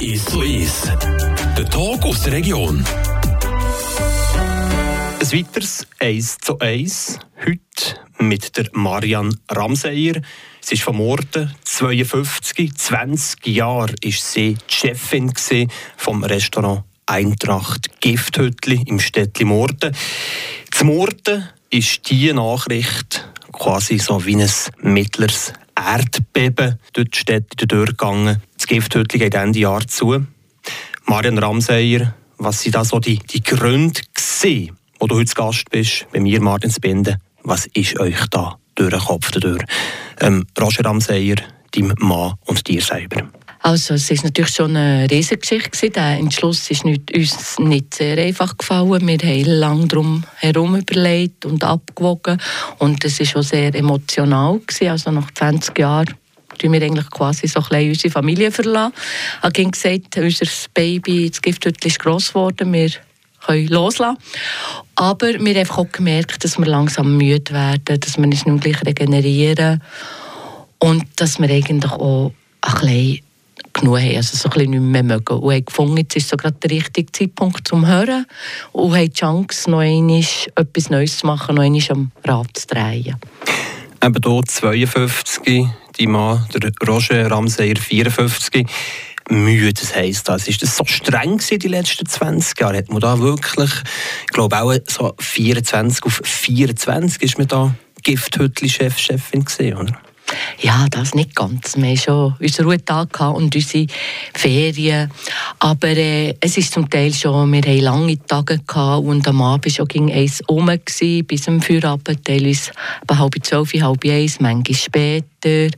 Ist so ist. Der Tag aus der Region. Ein weiteres 1 zu 1. Heute mit der Marianne Ramseyer. Sie ist vom Orden 52, 20 Jahre ist sie Chefin vom Restaurant Eintracht Gifthütli im Städtli Morden. Zum Morden ist diese Nachricht quasi so wie ein mittleres Erdbeben durch die Städte durchgegangen. Das Gifthütli geht Ende Jahr zu. Marian Ramseyer, was sind da so die, die Gründe gewesen, wo du heute Gast bist, bei mir Martin Spinde? Was ist euch da durch den Kopf durch? Ähm, Roger Ramseyer, deinem Mann und dir selber. Also es ist natürlich schon eine Riesengeschichte Der Entschluss ist nicht, uns nicht sehr einfach gefallen. Wir haben lange darum herum überlegt und abgewogen und es war schon sehr emotional gewesen. Also nach 20 Jahren tun wir eigentlich quasi so unsere Familie verlassen. Ich habe gesagt, unser Baby, das Gifthütchen ist gross geworden, wir können loslassen. Aber wir haben auch gemerkt, dass wir langsam müde werden, dass wir uns nicht gleich regenerieren und dass wir eigentlich auch ein bisschen genug haben, also so ein bisschen nicht mehr mögen. Und haben gefunden, jetzt ist so gerade der richtige Zeitpunkt zum Hören und haben die Chance, noch einmal etwas Neues zu machen, noch einmal am Rad zu drehen. Eben hier 52, die Mann, der Roger Ramseyer 54. Mühe, das heisst das. Ist das so streng gewesen, die letzten 20 Jahre? Hat man da wirklich, ich glaube auch so 24 auf 24 ist man da Gifthütli-Chef, Chefin gesehen, oder? Ja, das nicht ganz. Wir hatten schon unseren Ruhetag und unsere Ferien. Aber äh, es ist zum Teil schon, wir hatten lange Tage gehabt und am Abend schon ging eins um bis zum Feierabend, teilweise halb zwölf, halb eins, manchmal später.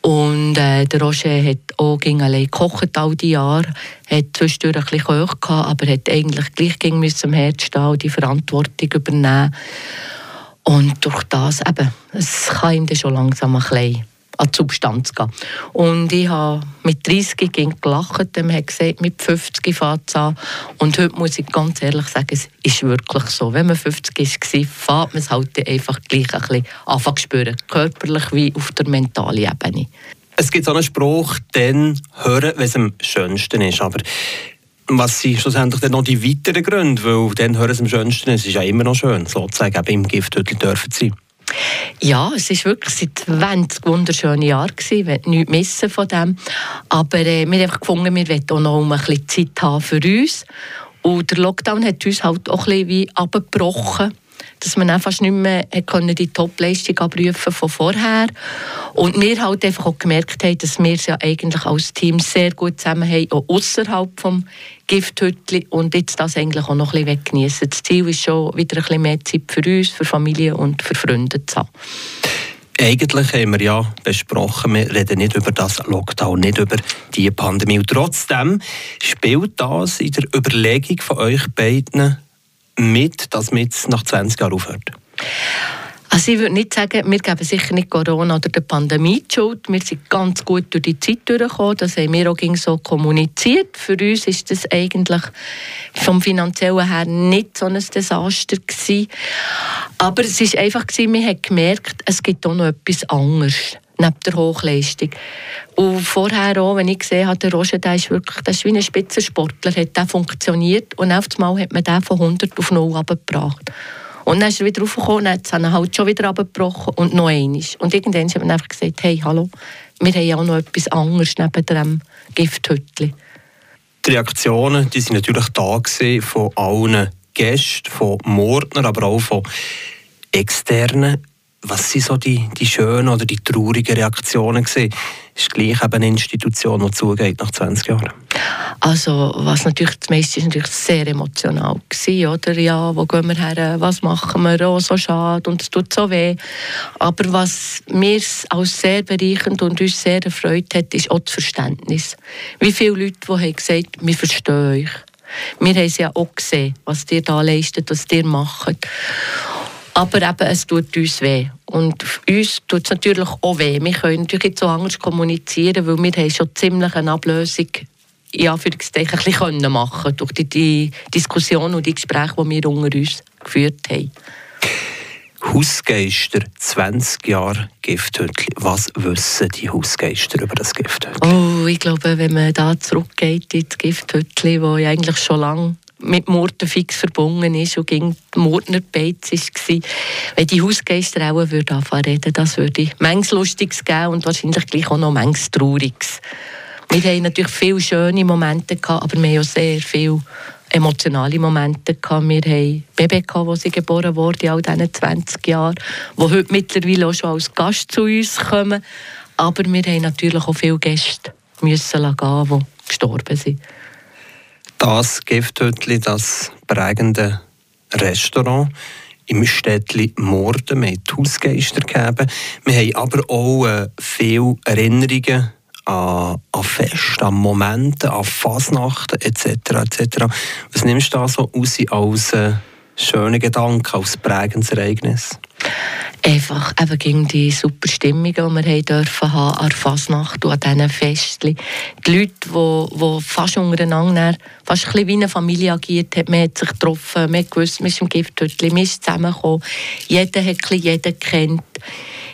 Und äh, der Roger hat auch ging allein gekocht all die Jahre, hat zwischendurch ein bisschen gekocht, aber hat eigentlich gleich ging am Herd stehen und die Verantwortung übernehmen. Und durch das eben, es kann ihm dann schon langsam ein bisschen an die Substanz gehen. Und ich habe mit 30 gelacht, man hat gesagt, mit 50 fängt es an. Und heute muss ich ganz ehrlich sagen, es ist wirklich so. Wenn man 50 war, fängt man es halt einfach gleich ein bisschen an zu spüren. Körperlich wie auf der mentalen Ebene. Es gibt so einen Spruch, dann hören, wenn es am schönsten ist. Aber was sind schlussendlich dann noch die weiteren Gründe? Weil dann hören es am schönsten, es ist ja immer noch schön, sozusagen eben im Gifthüttel dürfen sein. Ja, es war wirklich seit 20 wunderschöne Jahre gewesen. Wir nichts missen von dem. Aber äh, wir haben gefunden, wir wollen auch noch ein bisschen Zeit haben für uns. Und der Lockdown hat uns halt auch ein bisschen wie abgebrochen dass man einfach nicht mehr die Topleistung abrufen von vorher und wir halt einfach auch gemerkt haben, dass wir es ja eigentlich als Team sehr gut zusammen haben, auch außerhalb vom Gifthütli und jetzt das eigentlich auch noch ein bisschen genießen. Das Ziel ist schon wieder ein bisschen mehr Zeit für uns, für Familie und für Freunde zu haben. Eigentlich haben wir ja besprochen, wir reden nicht über das Lockdown, nicht über die Pandemie. Und trotzdem spielt das in der Überlegung von euch beiden mit, dass man jetzt nach 20 Jahren aufhört? Also ich würde nicht sagen, wir geben sicher nicht Corona oder der Pandemie die Schuld. Wir sind ganz gut durch die Zeit durchgekommen. Das haben wir auch so kommuniziert. Für uns ist das eigentlich vom Finanziellen her nicht so ein Desaster gewesen. Aber es ist einfach wir haben gemerkt, es gibt auch noch etwas anderes neben der Hochleistung. Und vorher auch, wenn ich gesehen habe, der Roger, der ist wirklich der ist wie ein Spitzensportler, hat der funktioniert und auf einmal hat man den von 100 auf 0 abgebracht. Und dann ist er wieder raufgekommen, und hat er halt schon wieder abgebrochen und noch einmal. Und irgendwann hat man einfach gesagt, hey, hallo, wir haben ja auch noch etwas anderes neben dem Gifthütchen. Die Reaktionen die sind natürlich da von allen Gästen, von Mordner, aber auch von externen was sind so die, die schönen oder die traurigen Reaktionen gewesen? Ist gleich eben eine Institution, die zugeht nach 20 Jahren? Also, was natürlich das meiste ist natürlich sehr emotional gewesen, oder? Ja, wo gehen wir her? Was machen wir? Oh, so schade und es tut so weh. Aber was mir als sehr bereichend und uns sehr erfreut hat, ist auch das Verständnis. Wie viele Leute, die haben gesagt, wir verstehen euch. Wir haben es ja auch gesehen, was ihr da leistet, was ihr macht. Aber eben, es tut uns weh. Und uns tut es natürlich auch weh. Wir können natürlich nicht so anders kommunizieren, weil wir haben schon ziemlich eine Ablösung in Anführungszeichen ein bisschen machen durch die, die Diskussion und die Gespräche, die wir unter uns geführt haben. Hausgeister, 20 Jahre Gifthütli. Was wissen die Hausgeister über das Gifthütli? Oh, ich glaube, wenn man da zurückgeht ins Gifthütli, wo ja eigentlich schon lange mit Morden fix verbunden ist und gegen die Mordner Beiz war. Wenn die Hausgeister auch würden anfangen reden, das würde manches Lustiges geben und wahrscheinlich gleich auch noch manches Trauriges. Wir haben natürlich viele schöne Momente gehabt, aber wir haben auch sehr viele emotionale Momente gehabt. Wir Baby gehabt, wo sie geboren wurde, in all diesen 20 Jahren, die heute mittlerweile auch schon als Gast zu uns kommen. Aber wir haben natürlich auch viele Gäste müssen gehen, die gestorben sind. Das Gifthütli, das prägende Restaurant im Städtli Morden. Wir haben die Hausgeister gegeben. Wir haben aber auch äh, viele Erinnerungen an, an Feste, an Momente, an Fasnachten etc. etc. Was nimmst du da so raus als äh, schönen Gedanken, als prägendes Ereignis? Einfach eben gegen die super Stimmung, die wir haben dürfen haben an der Fasnacht und an diesen Festen. Die Leute, die, die fast untereinander fast ein wie eine Familie agiert haben, man hat sich getroffen, man hat gewusst, man ist im Gifthütchen, man ist zusammengekommen, jeder hat jeden gekannt.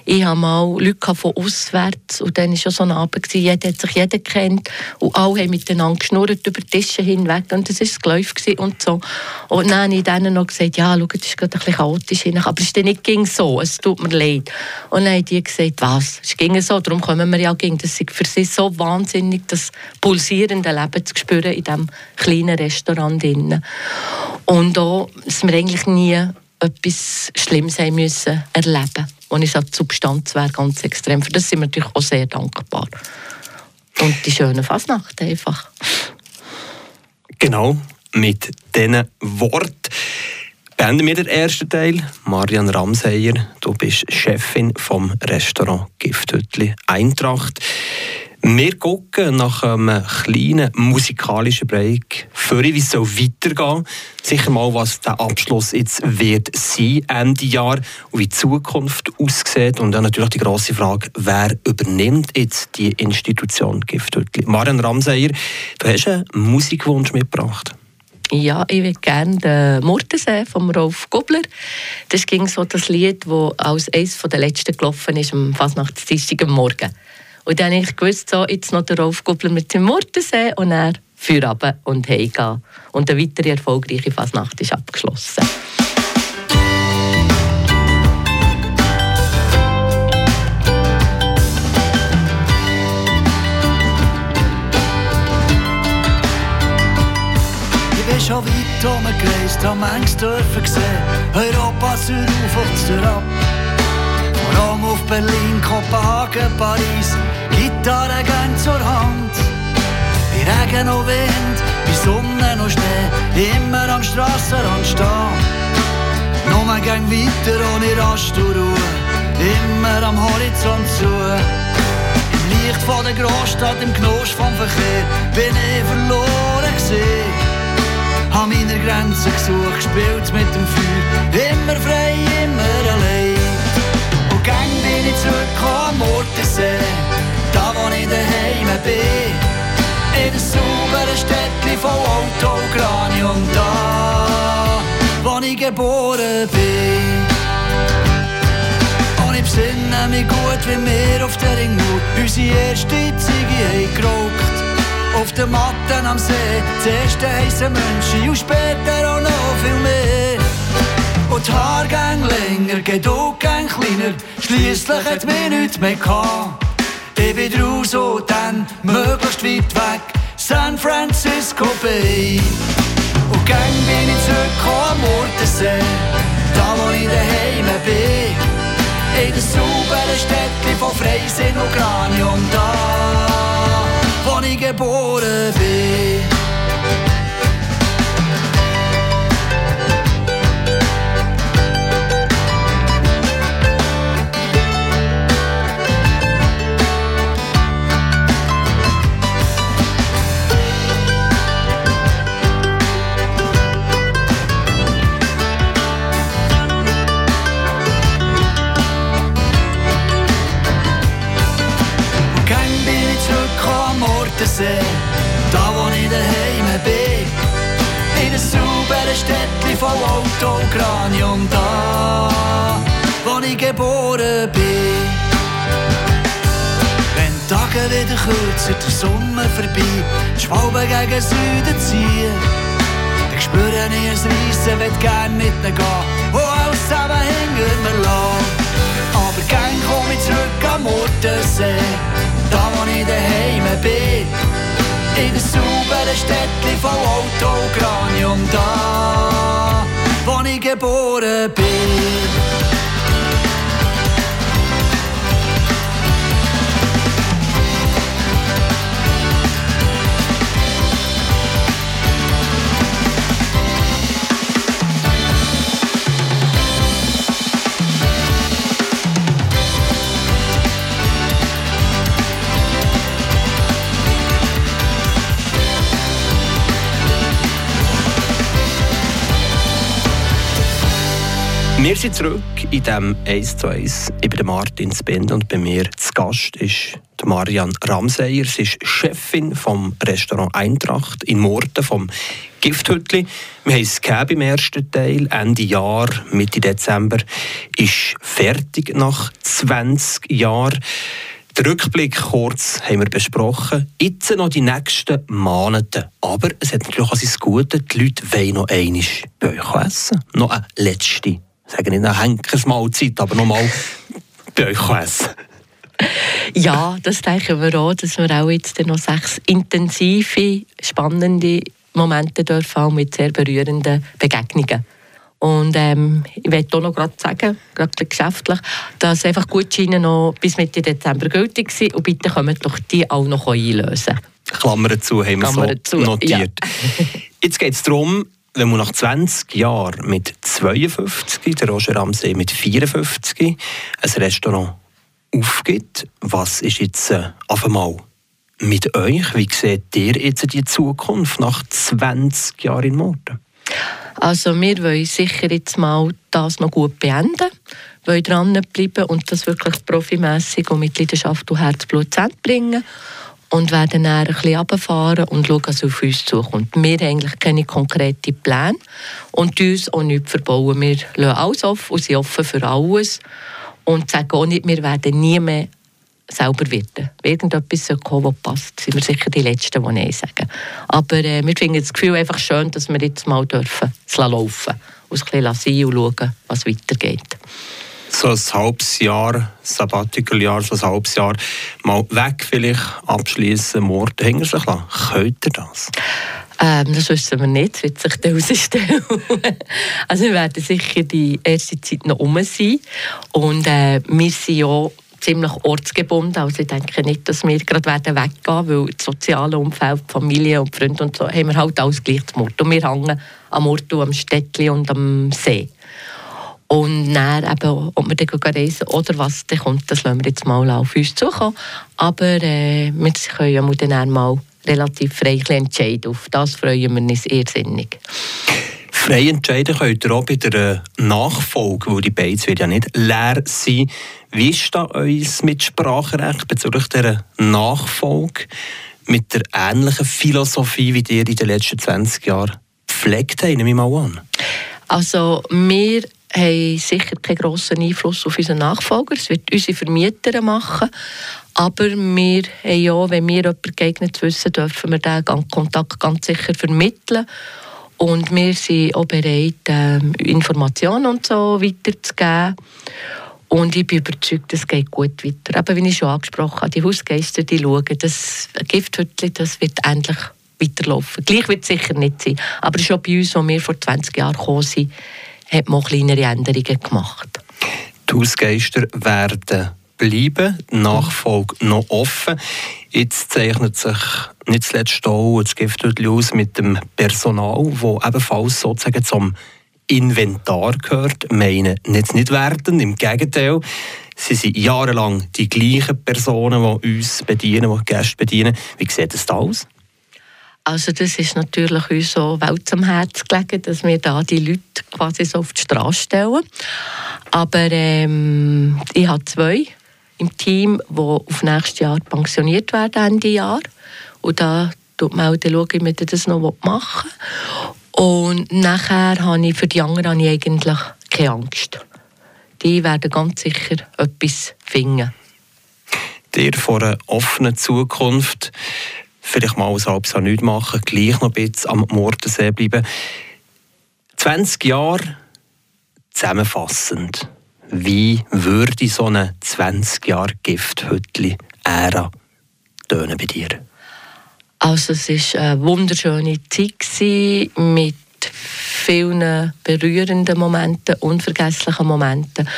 Ich habe mal Leute von auswärts und dann war schon so ein Abend, jeder hat sich jeder kennt und alle haben miteinander geschnurrt über die Tische hinweg und das war das Geläuf und so. Und dann habe ich denen noch gesagt, ja, schau, das ist gerade ein bisschen chaotisch, aber es ist nicht ging so, es tut mir leid. Und dann haben die gesagt, was, es ging so, darum kommen wir ja gegen, das ist für sie so wahnsinnig, das pulsierende Leben zu spüren in diesem kleinen Restaurant. Drin. Und auch, dass wir eigentlich nie etwas Schlimmes haben müssen erleben wo ich sage, die Substanz wäre ganz extrem. Für das sind wir natürlich auch sehr dankbar. Und die schöne Fasnacht einfach. Genau, mit diesen Worten beenden wir den ersten Teil. Marian Ramseyer, du bist Chefin vom Restaurant Gifthütli Eintracht. Wir gucken nach einem kleinen musikalischen Break, für wie es so weitergehen Sicher mal, was der Abschluss jetzt wird sein, Ende Jahr, und wie die Zukunft aussieht. Und dann natürlich die grosse Frage, wer übernimmt jetzt die Institution Gifthütli? Marian Ramseyer, du hast einen Musikwunsch mitgebracht. Ja, ich würde gerne den Murtensee von Rolf Gobler. Das ging so das Lied, das als eines der letzten gelaufen ist am Fasnachtsdienstag am Morgen. Und dann habe ich gewusst, so, jetzt noch der Rolf Gobler mit dem Murtensee und er Feierabend und heimgehen. Und eine weitere erfolgreiche Fasnacht ist abgeschlossen. Ich bin schon weit umgereist, habe manches dürfen sehen. Europa, Südauf und Südab. Rom auf Berlin, Kopenhagen, Paris, Gitarre gern zur Hand. Regen und Wind, bei Sonne und Schnee, immer am Strassenrand stehen. Nur gang weiter ohne Rast und Ruhe, immer am Horizont zu. Im Licht von der Großstadt, im Knosch vom Verkehr, bin ich verloren gesehen. Hab meine Grenzen gesucht, gespielt mit dem Feuer, immer frei, immer allein gang bin ich zurück am Murtensee, da wo ich daheim bin. In einem sauberen Städtchen von Autogranium, da wo ich geboren bin. Und ich besinne mich gut, wie wir auf der Ringmauer unsere erste Ziege haben. Auf den Matten am See, zuerst heissen Menschen und später auch noch viel mehr. Und die Haargänge länger, Geduld kleiner, schliesslich hat mir nichts mehr gehabt. Ich bin und dann möglichst weit weg, San Francisco Bay. Und gang bin ich zurückgekommen am Murtensee, da wo ich daheim bin. In der sauberen Städtchen von Freisinn und Granium, da wo ich geboren bin. Bodensee, da wo ich daheim bin. In einem sauberen Städtchen voll Autokranium da, wo ich geboren bin. Wenn die Tage wieder kürzer, der Sommer vorbei, die Schwalben gegen Süden ziehen, dann spüre ich ein Reissen, will gern mit ihnen gehen, wo alles zusammen hinter mir lässt. Aber gern komm ich zurück am Mordensee, da In der sauberen Städtchen von Autogranium da, wo ich geboren bin. Wir sind zurück in dem 1 zu 1. Ich bin Martin Spend und bei mir zu Gast ist Marian Ramseyer. Sie ist Chefin vom Restaurant Eintracht in Murten, vom Gifthütli. Wir haben es im ersten Teil. Ende Jahr, Mitte Dezember, ist fertig nach 20 Jahren. Den Rückblick kurz haben wir besprochen. Jetzt noch die nächsten Monate. Aber es hat natürlich auch sein Gute, die Leute wollen noch einmal bei euch essen. Noch eine letzte sage nicht eine Henkersmahlzeit, aber nochmal bei euch essen. Ja, das denken wir auch, dass wir auch jetzt noch sechs intensive, spannende Momente dürfen haben mit sehr berührenden Begegnungen. Und ähm, ich möchte auch noch gerade sagen, gerade geschäftlich, dass einfach Gutscheine noch bis Mitte Dezember gültig sind und bitte kommen doch die auch noch einlösen. Klammern zu haben wir Klammern so zu, notiert. Ja. Jetzt geht es darum, wenn man nach 20 Jahren mit 52, der Roger Ramsey mit 54, ein Restaurant aufgibt, was ist jetzt äh, auf einmal mit euch? Wie seht ihr jetzt die Zukunft nach 20 Jahren in Morden? Also wir wollen sicher jetzt mal das noch gut beenden, wollen dranbleiben und das wirklich profimässig und mit Leidenschaft und Herzblut zu bringen und werden dann ein bisschen runterfahren und schauen, was auf uns zukommt. Wir haben eigentlich keine konkreten Pläne und uns auch nichts verbauen. Wir lassen alles offen und sind offen für alles und sagen auch nicht, wir werden nie mehr selber werden. Wenn irgendetwas kommen was passt, sind wir sicher die Letzten, die Nein sagen. Aber äh, wir finden das Gefühl einfach schön, dass wir jetzt mal dürfen es laufen und ein bisschen sein und schauen, was weitergeht so ein halbes Jahr, Sabbatical-Jahr, so ein halbes Jahr mal weg vielleicht abschließen, Mord hinter sich lassen. Könnt ihr das? Ähm, das wissen wir nicht, das wird sich dann herausstellen. also wir werden sicher die erste Zeit noch um sein und äh, wir sind ja ziemlich ortsgebunden, also ich denke nicht, dass wir gerade werden weggehen, weil das soziale Umfeld, Familie und Freunde und so, haben wir halt alles gleich zum Mord. Und wir hängen am Ort, am Städtli und am See. Und dann eben, ob wir dann reisen oder was dann kommt, das lassen wir jetzt mal auf uns zukommen. Aber äh, wir können ja dann mal relativ frei entscheiden. Auf das freuen wir uns irrsinnig. Frei entscheiden könnt ihr auch bei der äh, Nachfolge, weil die Beiz wird ja nicht leer sein. Wie ist da uns mit Sprachrecht bezüglich der Nachfolge mit der ähnlichen Philosophie, wie ihr in den letzten 20 Jahren pflegt habt, nehme ich mal an? Also wir haben sicher keinen grossen Einfluss auf unseren Nachfolger. Es wird unsere Vermieter machen. Aber wir haben ja, wenn wir jemanden geeignet wissen, dürfen wir diesen Kontakt ganz sicher vermitteln. Und wir sind auch bereit, ähm, Informationen und so weiterzugeben. Und ich bin überzeugt, es geht gut weiter. Aber wie ich schon angesprochen habe, die Hausgeister, die schauen, das Gifthütchen, das wird endlich weiterlaufen. Gleich wird es sicher nicht sein. Aber schon bei uns, als wir vor 20 Jahren gekommen sind, hat man kleinere Änderungen gemacht. Die Hausgeister werden bleiben, die Nachfolge noch offen. Jetzt zeichnet sich nicht zuletzt auch das Giftviertel aus mit dem Personal, das ebenfalls sozusagen zum Inventar gehört. Meinen nicht nicht werden, im Gegenteil. Sie sind jahrelang die gleichen Personen, die uns bedienen, die, Gäste bedienen. Wie sieht es da aus? Also das ist natürlich uns so Welt am Herzen gelegen, dass wir da die Leute quasi so auf die Straße stellen. Aber ähm, ich habe zwei im Team, die auf nächstes Jahr pensioniert werden, Ende Jahr. Und da schaut man dann, schauen, wie wir das noch machen Und nachher habe ich für die anderen ich eigentlich keine Angst. die werden ganz sicher etwas finden. Dir vor einer offenen Zukunft, vielleicht mal ein halbes Jahr nichts machen, gleich noch ein bisschen am Mordensee bleiben. 20 Jahre zusammenfassend. Wie würde so eine 20 Jahre Gifthütli-Ära tönen bei dir? Also es war eine wunderschöne Zeit mit vielen berührenden Momenten, unvergesslichen Momenten.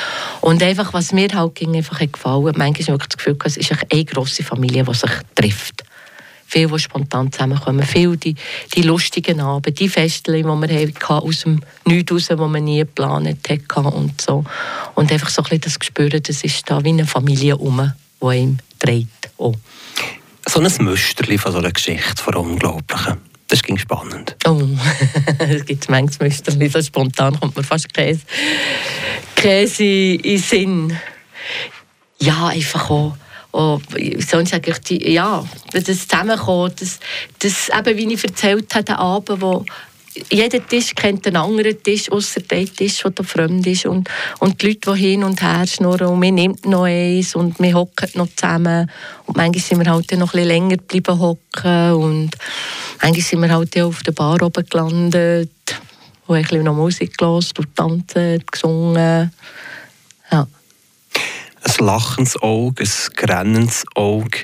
Und einfach, was mir halt einfach gefallen manchmal wirklich das Gefühl, es ist eine grosse Familie, die sich trifft. Viele, die spontan zusammenkommen. Viele, die, die lustigen Abende, die Feste, die wir hatten, aus dem Nichts raus, die man nie geplant hat und so. Und einfach so ein bisschen das Gespür, das ist da wie eine Familie um, die ihm dreht. Oh. So ein Müsterli von so einer Geschichte, von Unglaublichen. Das ging spannend. Oh, es gibt manchmal Müsterli, so spontan kommt mir fast Käse, Käse in den Sinn. Ja, einfach auch oh, sonst sage ich, die, ja, das Zusammenkommen, das, das eben, wie ich erzählt habe, den Abend, wo jeder Tisch kennt einen anderen Tisch, außer der Tisch, der fremd ist. Und, und die Leute, die hin und her schnurren und wir nehmen noch eins und wir hocken noch zusammen. Und manchmal sind wir halt noch ein länger geblieben hocken und manchmal sind wir halt auf der Bar oben gelandet, wo ich ein bisschen noch Musik gehört und tanzen, gesungen. Ja ein lachendes Auge, ein grennendes Auge.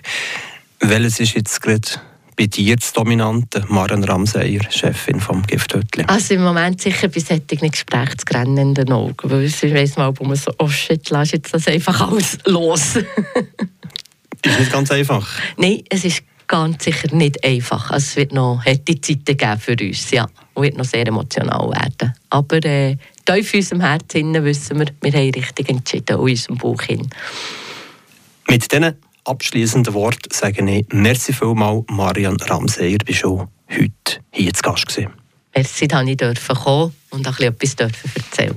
Welches ist jetzt gerade bei dir das Dominante, Maren Ramseyer, Chefin vom Gifthütli? Also im Moment sicher bei solchen Gesprächen das grennende Auge, weil ich weiss mal, wo man so, oh shit, lass jetzt das einfach alles los. ist nicht ganz einfach? Nein, es ist ganz sicher nicht einfach. Also es wird noch harte Zeiten geben für uns, ja. Und wird noch sehr emotional werden. Aber äh, tief in unserem Herzen wissen wir, wir haben richtig entschieden, in unserem Bauch hin. Mit diesen abschließenden Worten sage ich merci vielmal Marian Ramseyer, du schon heute hier zu Gast gewesen. Merci, dass ich kommen und auch etwas erzählen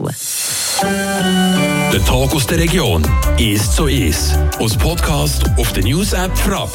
Der Tag aus der Region ist so ist. Aus Podcast auf der News App Frapp.